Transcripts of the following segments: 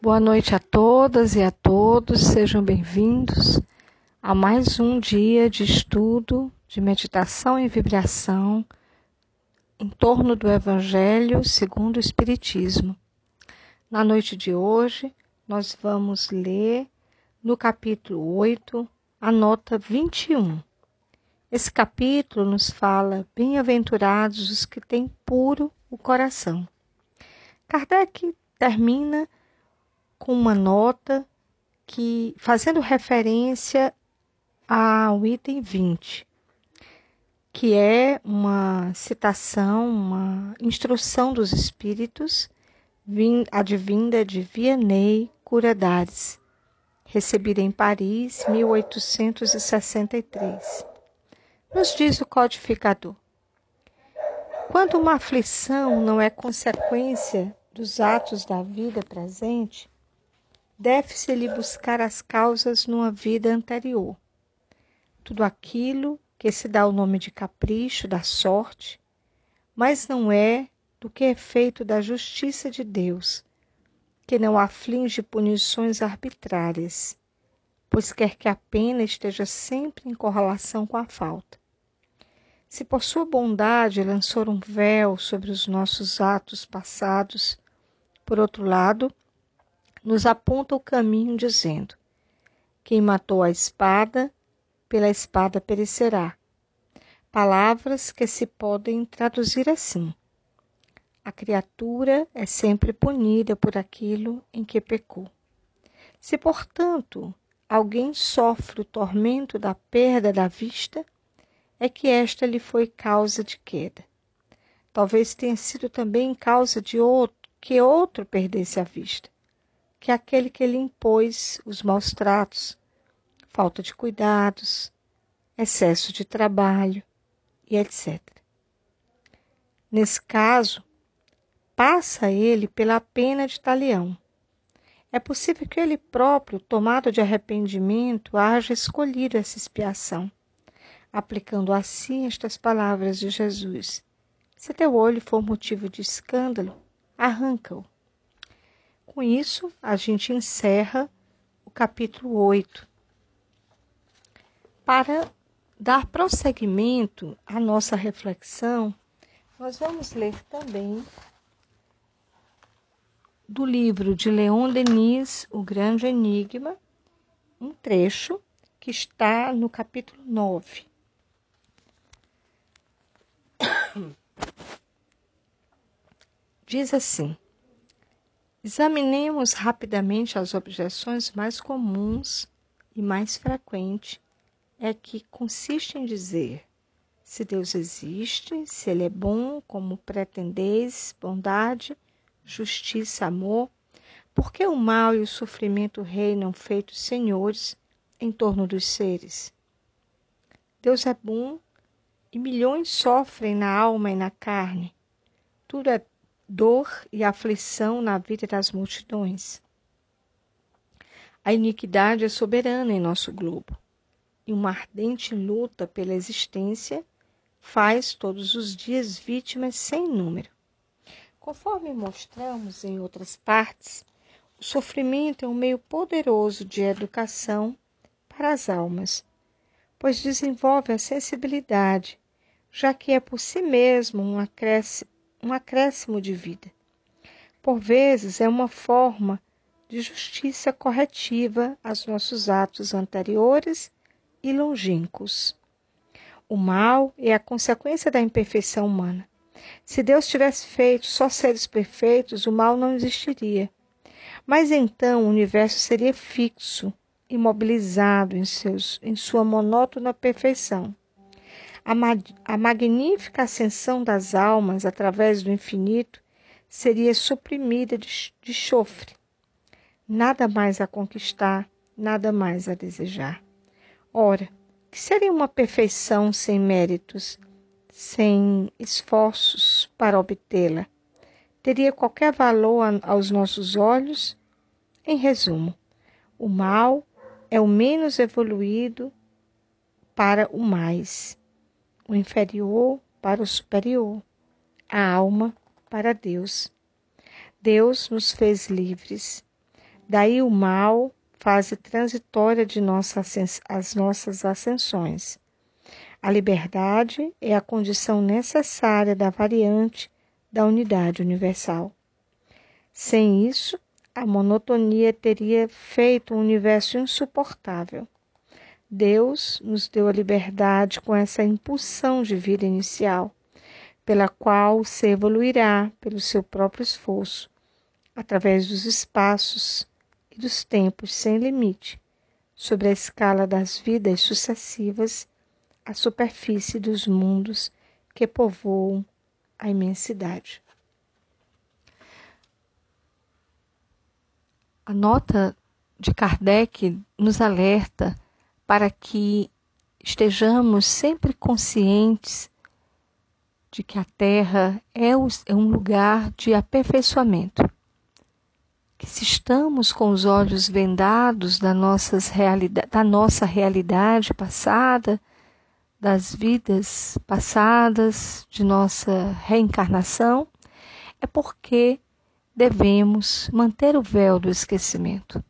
Boa noite a todas e a todos, sejam bem-vindos a mais um dia de estudo, de meditação e vibração em torno do Evangelho segundo o Espiritismo. Na noite de hoje, nós vamos ler no capítulo 8, a nota 21. Esse capítulo nos fala: Bem-aventurados os que têm puro o coração. Kardec termina com uma nota que fazendo referência ao item 20, que é uma citação, uma instrução dos espíritos advinda de Vianney Curadares, recebida em Paris, 1863. Nos diz o codificador: quando uma aflição não é consequência dos atos da vida presente, deve-se-lhe buscar as causas numa vida anterior. Tudo aquilo que se dá o nome de capricho da sorte, mas não é do que é feito da justiça de Deus, que não aflige punições arbitrárias, pois quer que a pena esteja sempre em correlação com a falta. Se por sua bondade lançou um véu sobre os nossos atos passados, por outro lado, nos aponta o caminho, dizendo: Quem matou a espada, pela espada perecerá. Palavras que se podem traduzir assim: A criatura é sempre punida por aquilo em que pecou. Se, portanto, alguém sofre o tormento da perda da vista, é que esta lhe foi causa de queda. Talvez tenha sido também causa de outro que outro perdesse a vista que aquele que lhe impôs os maus tratos, falta de cuidados, excesso de trabalho e etc. Nesse caso, passa ele pela pena de talião. É possível que ele próprio, tomado de arrependimento, haja escolhido essa expiação, aplicando assim estas palavras de Jesus: Se teu olho for motivo de escândalo, arranca-o com isso, a gente encerra o capítulo 8. Para dar prosseguimento à nossa reflexão, nós vamos ler também do livro de Leon Denis, O Grande Enigma, um trecho que está no capítulo 9. Diz assim: Examinemos rapidamente as objeções mais comuns e mais frequentes, é que consiste em dizer se Deus existe, se Ele é bom, como pretendeis, bondade, justiça, amor, por que o mal e o sofrimento reinam feitos senhores em torno dos seres? Deus é bom e milhões sofrem na alma e na carne. Tudo é dor e aflição na vida das multidões. A iniquidade é soberana em nosso globo, e uma ardente luta pela existência faz todos os dias vítimas sem número. Conforme mostramos em outras partes, o sofrimento é um meio poderoso de educação para as almas, pois desenvolve a sensibilidade, já que é por si mesmo um acréscimo um acréscimo de vida. Por vezes é uma forma de justiça corretiva aos nossos atos anteriores e longínquos. O mal é a consequência da imperfeição humana. Se Deus tivesse feito só seres perfeitos, o mal não existiria. Mas então o universo seria fixo, imobilizado em, seus, em sua monótona perfeição a, a magnífica ascensão das almas através do infinito seria suprimida de, de chofre. Nada mais a conquistar, nada mais a desejar. Ora, que seria uma perfeição sem méritos, sem esforços para obtê-la? Teria qualquer valor aos nossos olhos? Em resumo, o mal é o menos evoluído para o mais o inferior para o superior, a alma para Deus. Deus nos fez livres. Daí o mal, fase transitória de nossa, as nossas ascensões. A liberdade é a condição necessária da variante da unidade universal. Sem isso, a monotonia teria feito um universo insuportável. Deus nos deu a liberdade com essa impulsão de vida inicial, pela qual se evoluirá pelo seu próprio esforço, através dos espaços e dos tempos sem limite, sobre a escala das vidas sucessivas, a superfície dos mundos que povoam a imensidade. A nota de Kardec nos alerta para que estejamos sempre conscientes de que a Terra é, é um lugar de aperfeiçoamento. Que se estamos com os olhos vendados da, nossas da nossa realidade passada, das vidas passadas, de nossa reencarnação, é porque devemos manter o véu do esquecimento,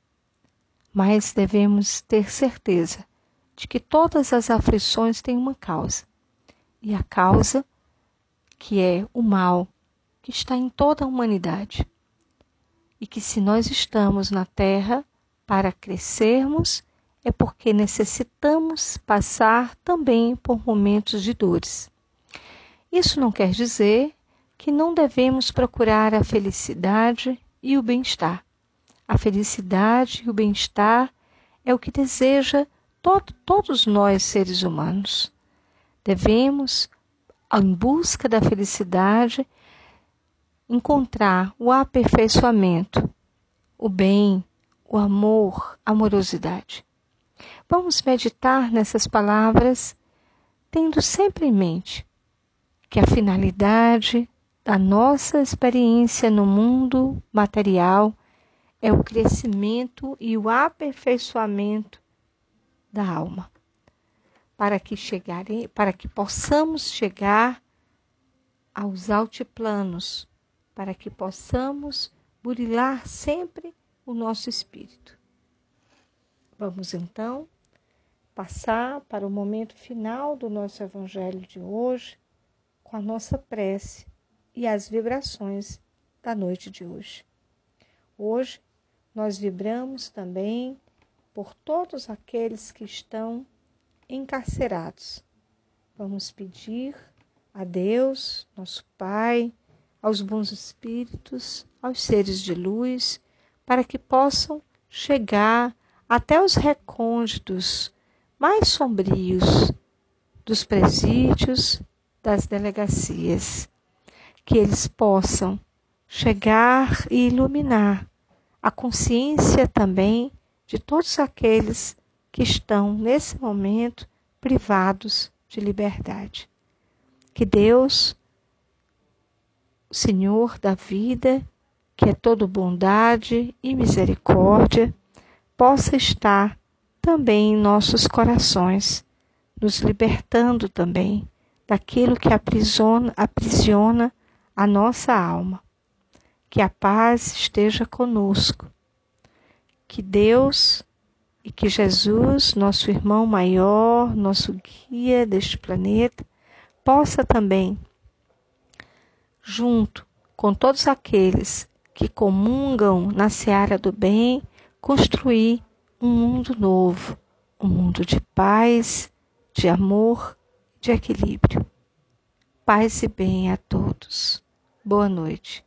mas devemos ter certeza de que todas as aflições têm uma causa, e a causa que é o mal que está em toda a humanidade. E que se nós estamos na Terra para crescermos, é porque necessitamos passar também por momentos de dores. Isso não quer dizer que não devemos procurar a felicidade e o bem-estar. A felicidade e o bem-estar é o que deseja todo, todos nós seres humanos. Devemos, em busca da felicidade, encontrar o aperfeiçoamento, o bem, o amor, a amorosidade. Vamos meditar nessas palavras, tendo sempre em mente que a finalidade a nossa experiência no mundo material é o crescimento e o aperfeiçoamento da alma, para que chegarem, para que possamos chegar aos altiplanos, para que possamos burilar sempre o nosso espírito. Vamos então passar para o momento final do nosso evangelho de hoje com a nossa prece e as vibrações da noite de hoje. Hoje nós vibramos também por todos aqueles que estão encarcerados. Vamos pedir a Deus, nosso Pai, aos bons espíritos, aos seres de luz, para que possam chegar até os recônditos mais sombrios dos presídios, das delegacias que eles possam chegar e iluminar a consciência também de todos aqueles que estão nesse momento privados de liberdade. Que Deus, o Senhor da vida, que é todo bondade e misericórdia, possa estar também em nossos corações, nos libertando também daquilo que aprisiona, aprisiona a nossa alma. Que a paz esteja conosco. Que Deus e que Jesus, nosso irmão maior, nosso guia deste planeta, possa também, junto com todos aqueles que comungam na seara do bem, construir um mundo novo, um mundo de paz, de amor, de equilíbrio. Paz e bem a todos. Boa noite.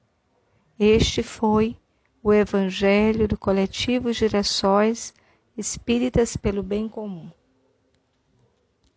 Este foi o Evangelho do Coletivo Girassóis Espíritas pelo Bem Comum.